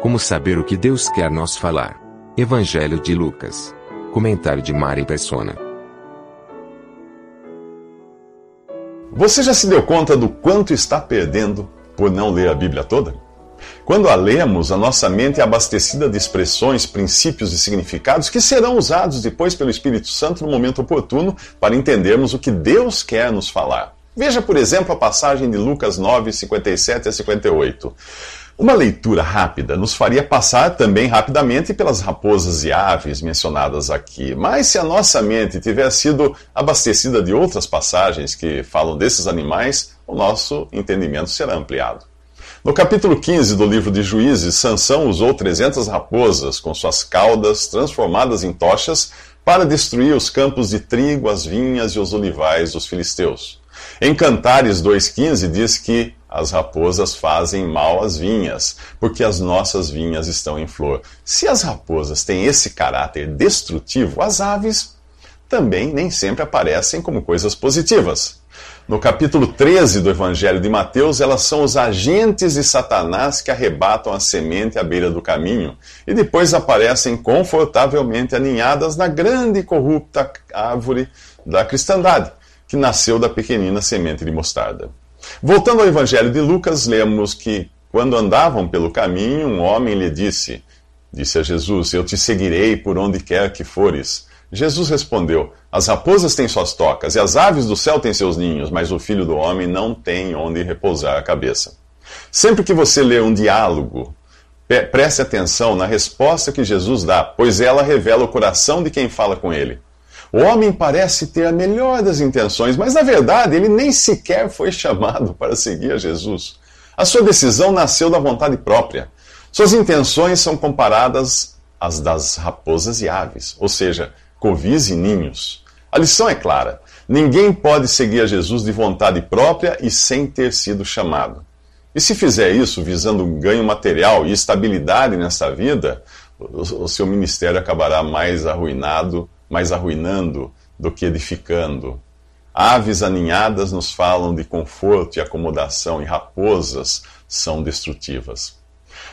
Como saber o que Deus quer nos falar? Evangelho de Lucas. Comentário de Mari Persona. Você já se deu conta do quanto está perdendo por não ler a Bíblia toda? Quando a lemos, a nossa mente é abastecida de expressões, princípios e significados que serão usados depois pelo Espírito Santo no momento oportuno para entendermos o que Deus quer nos falar. Veja, por exemplo, a passagem de Lucas 9, 57 a 58. Uma leitura rápida nos faria passar também rapidamente pelas raposas e aves mencionadas aqui, mas se a nossa mente tiver sido abastecida de outras passagens que falam desses animais, o nosso entendimento será ampliado. No capítulo 15 do livro de Juízes, Sansão usou 300 raposas com suas caudas transformadas em tochas para destruir os campos de trigo, as vinhas e os olivais dos filisteus. Em Cantares 2,15 diz que as raposas fazem mal às vinhas, porque as nossas vinhas estão em flor. Se as raposas têm esse caráter destrutivo, as aves também nem sempre aparecem como coisas positivas. No capítulo 13 do Evangelho de Mateus, elas são os agentes de Satanás que arrebatam a semente à beira do caminho e depois aparecem confortavelmente aninhadas na grande e corrupta árvore da cristandade, que nasceu da pequenina semente de mostarda. Voltando ao Evangelho de Lucas, lemos que quando andavam pelo caminho, um homem lhe disse: Disse a Jesus: Eu te seguirei por onde quer que fores. Jesus respondeu: As raposas têm suas tocas e as aves do céu têm seus ninhos, mas o filho do homem não tem onde repousar a cabeça. Sempre que você lê um diálogo, preste atenção na resposta que Jesus dá, pois ela revela o coração de quem fala com ele. O homem parece ter a melhor das intenções, mas na verdade ele nem sequer foi chamado para seguir a Jesus. A sua decisão nasceu da vontade própria. Suas intenções são comparadas às das raposas e aves, ou seja, covis e ninhos. A lição é clara: ninguém pode seguir a Jesus de vontade própria e sem ter sido chamado. E se fizer isso visando ganho material e estabilidade nesta vida, o seu ministério acabará mais arruinado mais arruinando do que edificando. Aves aninhadas nos falam de conforto e acomodação, e raposas são destrutivas.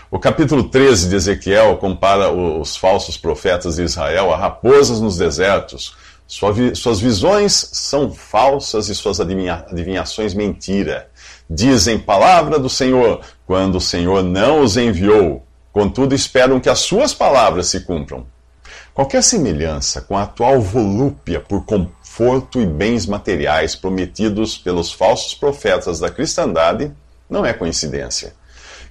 O capítulo 13 de Ezequiel compara os falsos profetas de Israel a raposas nos desertos. Suas visões são falsas e suas adivinhações mentira. Dizem palavra do Senhor, quando o Senhor não os enviou. Contudo, esperam que as suas palavras se cumpram. Qualquer semelhança com a atual volúpia por conforto e bens materiais prometidos pelos falsos profetas da cristandade não é coincidência.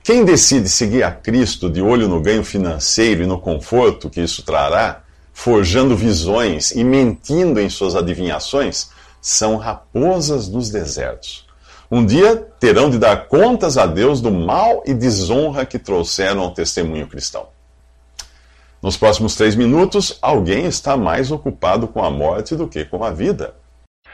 Quem decide seguir a Cristo de olho no ganho financeiro e no conforto que isso trará, forjando visões e mentindo em suas adivinhações, são raposas nos desertos. Um dia terão de dar contas a Deus do mal e desonra que trouxeram ao testemunho cristão. Nos próximos três minutos, alguém está mais ocupado com a morte do que com a vida.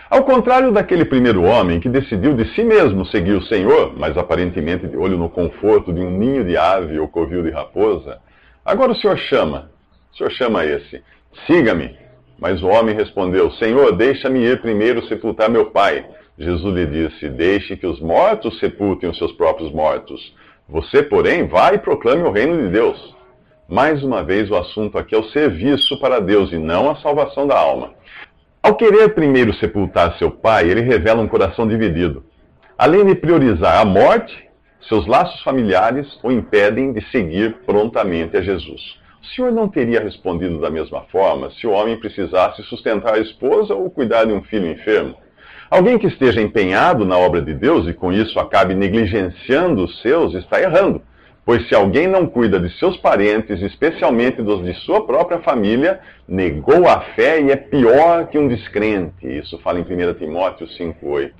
Ao contrário daquele primeiro homem que decidiu de si mesmo seguir o Senhor, mas aparentemente de olho no conforto de um ninho de ave ou covil de raposa, agora o Senhor chama. O Senhor chama esse: Siga-me. Mas o homem respondeu: Senhor, deixa-me ir primeiro sepultar meu pai. Jesus lhe disse: Deixe que os mortos sepultem os seus próprios mortos. Você, porém, vai e proclame o reino de Deus. Mais uma vez, o assunto aqui é o serviço para Deus e não a salvação da alma. Ao querer primeiro sepultar seu pai, ele revela um coração dividido. Além de priorizar a morte, seus laços familiares o impedem de seguir prontamente a Jesus. O Senhor não teria respondido da mesma forma se o homem precisasse sustentar a esposa ou cuidar de um filho enfermo. Alguém que esteja empenhado na obra de Deus e com isso acabe negligenciando os seus está errando Pois se alguém não cuida de seus parentes, especialmente dos de sua própria família, negou a fé e é pior que um descrente. Isso fala em 1 Timóteo 5,8.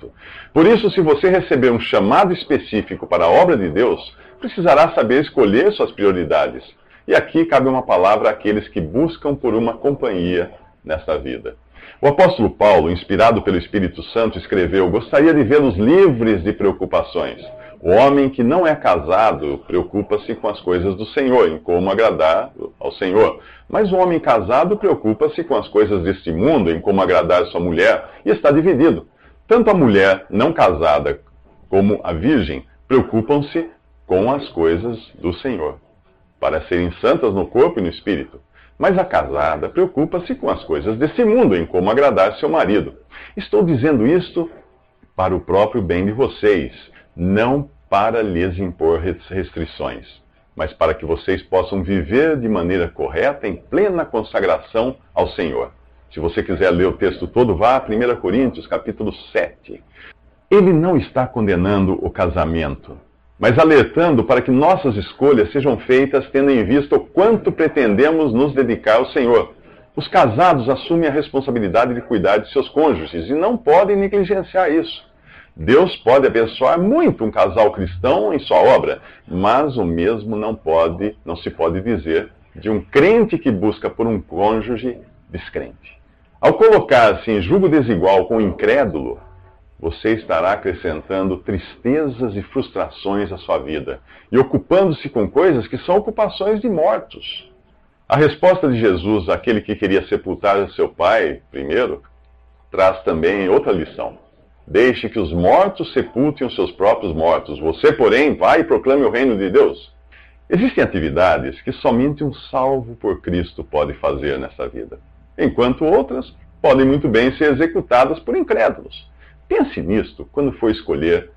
Por isso, se você receber um chamado específico para a obra de Deus, precisará saber escolher suas prioridades. E aqui cabe uma palavra àqueles que buscam por uma companhia nesta vida. O apóstolo Paulo, inspirado pelo Espírito Santo, escreveu: Gostaria de vê-los livres de preocupações. O homem que não é casado preocupa-se com as coisas do Senhor, em como agradar ao Senhor. Mas o homem casado preocupa-se com as coisas deste mundo, em como agradar sua mulher, e está dividido. Tanto a mulher não casada como a virgem preocupam-se com as coisas do Senhor, para serem santas no corpo e no espírito. Mas a casada preocupa-se com as coisas desse mundo, em como agradar seu marido. Estou dizendo isto para o próprio bem de vocês não para lhes impor restrições, mas para que vocês possam viver de maneira correta, em plena consagração ao Senhor. Se você quiser ler o texto todo, vá a 1 Coríntios, capítulo 7. Ele não está condenando o casamento, mas alertando para que nossas escolhas sejam feitas tendo em vista o quanto pretendemos nos dedicar ao Senhor. Os casados assumem a responsabilidade de cuidar de seus cônjuges e não podem negligenciar isso. Deus pode abençoar muito um casal cristão em sua obra, mas o mesmo não pode, não se pode dizer de um crente que busca por um cônjuge descrente. Ao colocar-se em julgo desigual com o incrédulo, você estará acrescentando tristezas e frustrações à sua vida e ocupando-se com coisas que são ocupações de mortos. A resposta de Jesus àquele que queria sepultar seu pai primeiro traz também outra lição. Deixe que os mortos sepultem os seus próprios mortos. Você, porém, vai e proclame o reino de Deus. Existem atividades que somente um salvo por Cristo pode fazer nessa vida, enquanto outras podem muito bem ser executadas por incrédulos. Pense nisto quando for escolher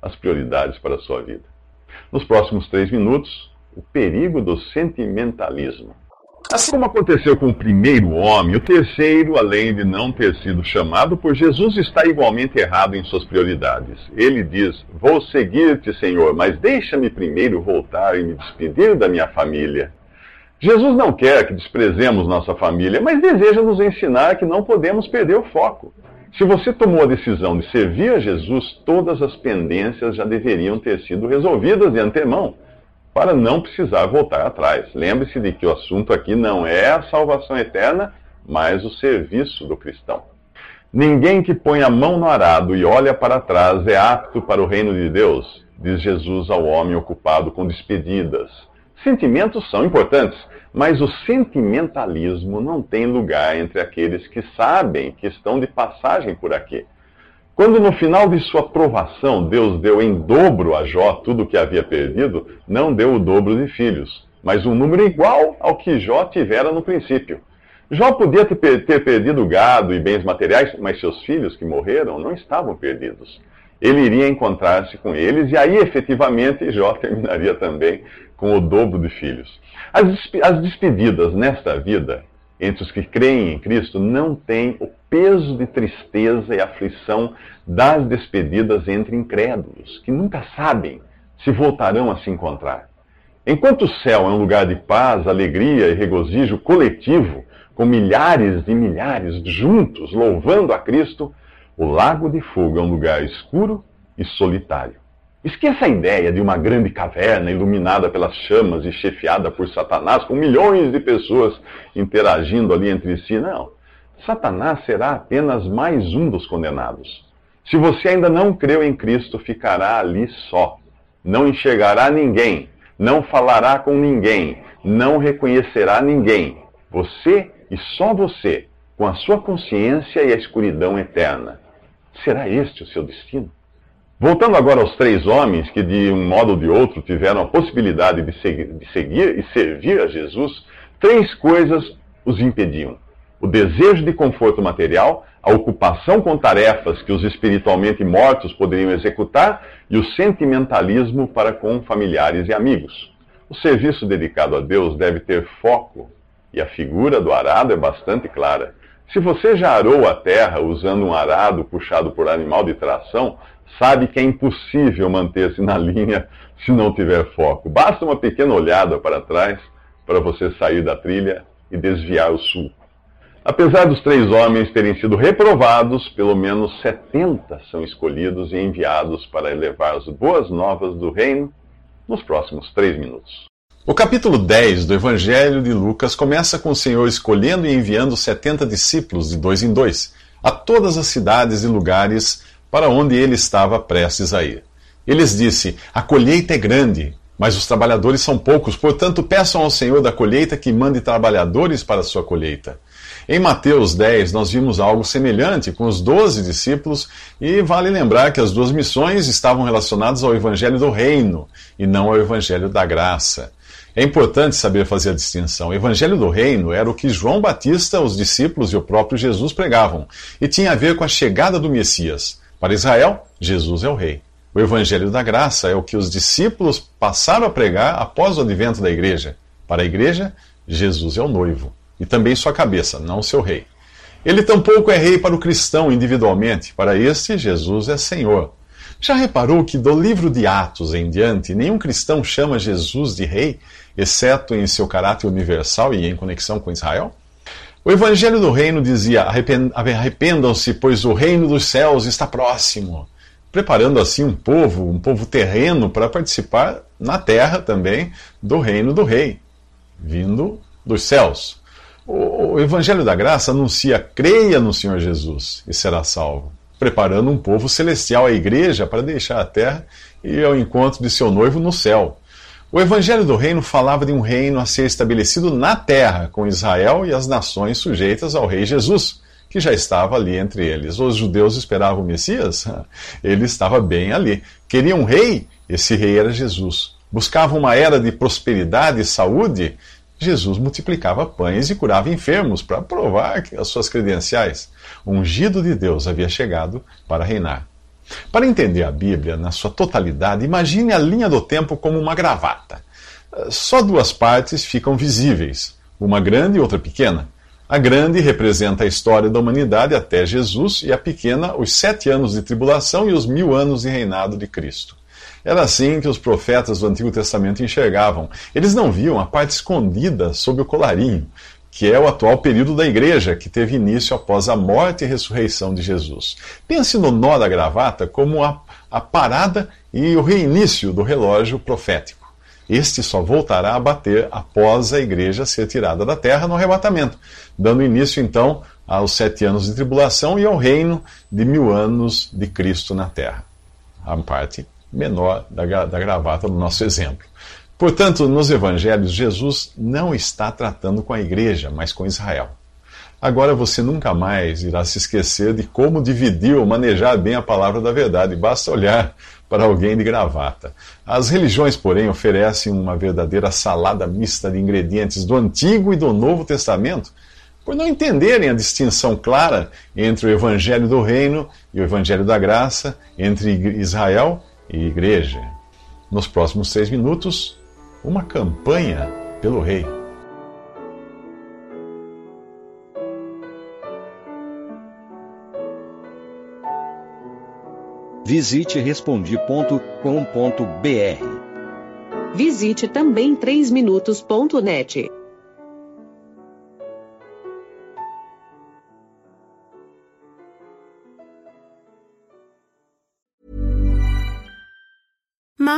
as prioridades para a sua vida. Nos próximos três minutos, o perigo do sentimentalismo. Assim como aconteceu com o primeiro homem, o terceiro, além de não ter sido chamado por Jesus, está igualmente errado em suas prioridades. Ele diz: Vou seguir-te, Senhor, mas deixa-me primeiro voltar e me despedir da minha família. Jesus não quer que desprezemos nossa família, mas deseja nos ensinar que não podemos perder o foco. Se você tomou a decisão de servir a Jesus, todas as pendências já deveriam ter sido resolvidas de antemão para não precisar voltar atrás. Lembre-se de que o assunto aqui não é a salvação eterna, mas o serviço do cristão. Ninguém que põe a mão no arado e olha para trás é apto para o reino de Deus, diz Jesus ao homem ocupado com despedidas. Sentimentos são importantes, mas o sentimentalismo não tem lugar entre aqueles que sabem que estão de passagem por aqui. Quando no final de sua provação Deus deu em dobro a Jó tudo o que havia perdido, não deu o dobro de filhos, mas um número igual ao que Jó tivera no princípio. Jó podia ter, perdido gado e bens materiais, mas seus filhos que morreram não estavam perdidos. Ele iria encontrar-se com eles e aí efetivamente Jó terminaria também com o dobro de filhos. As despedidas nesta vida entre os que creem em Cristo não têm o peso de tristeza e aflição das despedidas entre incrédulos, que nunca sabem se voltarão a se encontrar. Enquanto o céu é um lugar de paz, alegria e regozijo coletivo, com milhares e milhares juntos louvando a Cristo, o lago de fogo é um lugar escuro e solitário. Esqueça a ideia de uma grande caverna iluminada pelas chamas e chefiada por Satanás, com milhões de pessoas interagindo ali entre si. Não. Satanás será apenas mais um dos condenados. Se você ainda não creu em Cristo, ficará ali só. Não enxergará ninguém, não falará com ninguém, não reconhecerá ninguém. Você e só você, com a sua consciência e a escuridão eterna. Será este o seu destino? Voltando agora aos três homens que, de um modo ou de outro, tiveram a possibilidade de seguir, de seguir, e servir a Jesus, três coisas os impediam: o desejo de conforto material, a ocupação com tarefas que os espiritualmente mortos poderiam executar e o sentimentalismo para com familiares e amigos. O serviço dedicado a Deus deve ter foco, e a figura do arado é bastante clara. Se você já arou a terra usando um arado puxado por animal de tração, sabe que é impossível manter-se na linha se não tiver foco. Basta uma pequena olhada para trás para você sair da trilha e desviar o sul. Apesar dos três homens terem sido reprovados, pelo menos 70 são escolhidos e enviados para levar as boas novas do reino nos próximos três minutos. O capítulo 10 do Evangelho de Lucas começa com o Senhor escolhendo e enviando 70 discípulos de dois em dois a todas as cidades e lugares para onde ele estava prestes a ir. Eles disse: A colheita é grande, mas os trabalhadores são poucos, portanto, peçam ao Senhor da colheita que mande trabalhadores para a sua colheita. Em Mateus 10, nós vimos algo semelhante com os doze discípulos, e vale lembrar que as duas missões estavam relacionadas ao Evangelho do Reino e não ao Evangelho da Graça. É importante saber fazer a distinção. O Evangelho do Reino era o que João Batista, os discípulos e o próprio Jesus pregavam, e tinha a ver com a chegada do Messias. Para Israel, Jesus é o Rei. O Evangelho da Graça é o que os discípulos passaram a pregar após o advento da igreja. Para a igreja, Jesus é o noivo e também sua cabeça, não seu rei. Ele tampouco é rei para o cristão individualmente, para este, Jesus é Senhor. Já reparou que do livro de Atos em diante, nenhum cristão chama Jesus de rei, exceto em seu caráter universal e em conexão com Israel? O Evangelho do Reino dizia: arrependam-se, pois o reino dos céus está próximo, preparando assim um povo, um povo terreno, para participar na terra também do reino do rei, vindo dos céus. O Evangelho da Graça anuncia: creia no Senhor Jesus e será salvo, preparando um povo celestial, a igreja, para deixar a terra e ir ao encontro de seu noivo no céu. O Evangelho do Reino falava de um reino a ser estabelecido na terra, com Israel e as nações sujeitas ao Rei Jesus, que já estava ali entre eles. Os judeus esperavam o Messias? Ele estava bem ali. Queriam um rei? Esse rei era Jesus. Buscavam uma era de prosperidade e saúde? Jesus multiplicava pães e curava enfermos para provar as suas credenciais. O ungido de Deus havia chegado para reinar. Para entender a Bíblia na sua totalidade, imagine a linha do tempo como uma gravata. Só duas partes ficam visíveis, uma grande e outra pequena. A grande representa a história da humanidade até Jesus, e a pequena, os sete anos de tribulação e os mil anos de reinado de Cristo. Era assim que os profetas do Antigo Testamento enxergavam. Eles não viam a parte escondida sob o colarinho, que é o atual período da igreja, que teve início após a morte e ressurreição de Jesus. Pense no nó da gravata como a, a parada e o reinício do relógio profético. Este só voltará a bater após a igreja ser tirada da terra no arrebatamento, dando início então aos sete anos de tribulação e ao reino de mil anos de Cristo na terra. A parte menor da, da gravata no nosso exemplo. Portanto, nos evangelhos, Jesus não está tratando com a igreja, mas com Israel. Agora você nunca mais irá se esquecer de como dividir ou manejar bem a palavra da verdade, basta olhar para alguém de gravata. As religiões, porém, oferecem uma verdadeira salada mista de ingredientes do Antigo e do Novo Testamento, por não entenderem a distinção clara entre o Evangelho do Reino e o Evangelho da Graça, entre Israel e igreja. Nos próximos seis minutos, uma campanha pelo rei. Visite respondi.com.br. Visite também 3minutos.net.